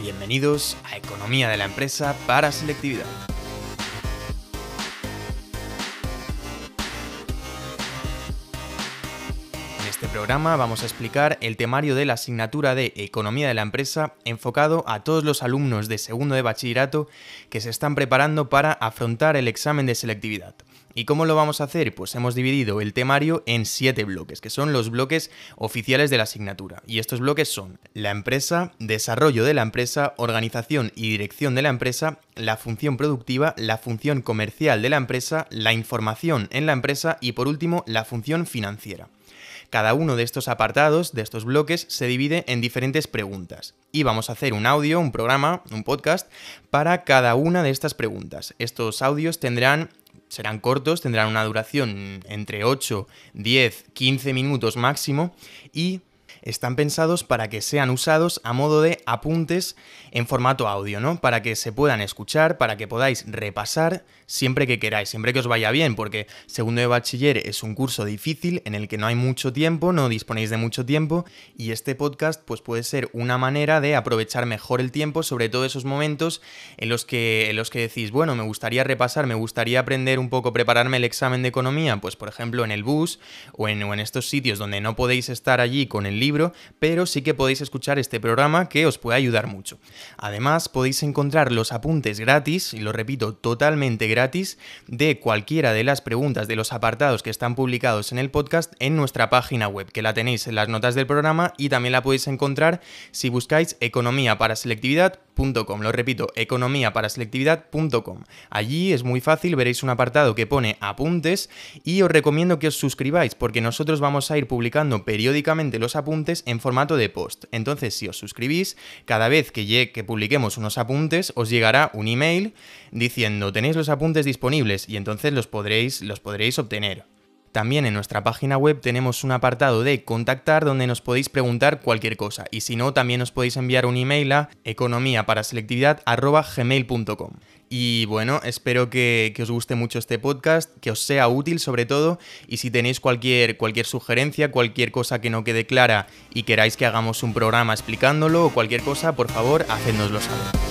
Bienvenidos a Economía de la Empresa para Selectividad. En este programa vamos a explicar el temario de la asignatura de Economía de la Empresa enfocado a todos los alumnos de segundo de bachillerato que se están preparando para afrontar el examen de selectividad. ¿Y cómo lo vamos a hacer? Pues hemos dividido el temario en siete bloques, que son los bloques oficiales de la asignatura. Y estos bloques son la empresa, desarrollo de la empresa, organización y dirección de la empresa, la función productiva, la función comercial de la empresa, la información en la empresa y por último la función financiera. Cada uno de estos apartados, de estos bloques, se divide en diferentes preguntas. Y vamos a hacer un audio, un programa, un podcast, para cada una de estas preguntas. Estos audios tendrán serán cortos, tendrán una duración entre 8, 10, 15 minutos máximo y están pensados para que sean usados a modo de apuntes en formato audio, ¿no? Para que se puedan escuchar, para que podáis repasar siempre que queráis, siempre que os vaya bien, porque segundo de bachiller es un curso difícil en el que no hay mucho tiempo, no disponéis de mucho tiempo y este podcast pues puede ser una manera de aprovechar mejor el tiempo, sobre todo esos momentos en los que en los que decís, bueno, me gustaría repasar, me gustaría aprender un poco, prepararme el examen de economía, pues por ejemplo en el bus o en, o en estos sitios donde no podéis estar allí con el libro, pero sí que podéis escuchar este programa que os puede ayudar mucho. Además, podéis encontrar los apuntes gratis, y lo repito, totalmente gratis, de cualquiera de las preguntas de los apartados que están publicados en el podcast en nuestra página web, que la tenéis en las notas del programa y también la podéis encontrar si buscáis economía para selectividad lo repito, economíaparaselectividad.com. Allí es muy fácil, veréis un apartado que pone apuntes y os recomiendo que os suscribáis porque nosotros vamos a ir publicando periódicamente los apuntes en formato de post. Entonces, si os suscribís, cada vez que, que publiquemos unos apuntes, os llegará un email diciendo tenéis los apuntes disponibles y entonces los podréis, los podréis obtener. También en nuestra página web tenemos un apartado de contactar donde nos podéis preguntar cualquier cosa. Y si no también os podéis enviar un email a economíaparaselectividad.gmail.com y bueno, espero que, que, os guste mucho este podcast, que os sea útil sobre todo. Y si tenéis cualquier, cualquier sugerencia, cualquier cosa que no quede clara y queráis que hagamos un programa explicándolo o cualquier cosa, por favor, hacednoslo saber.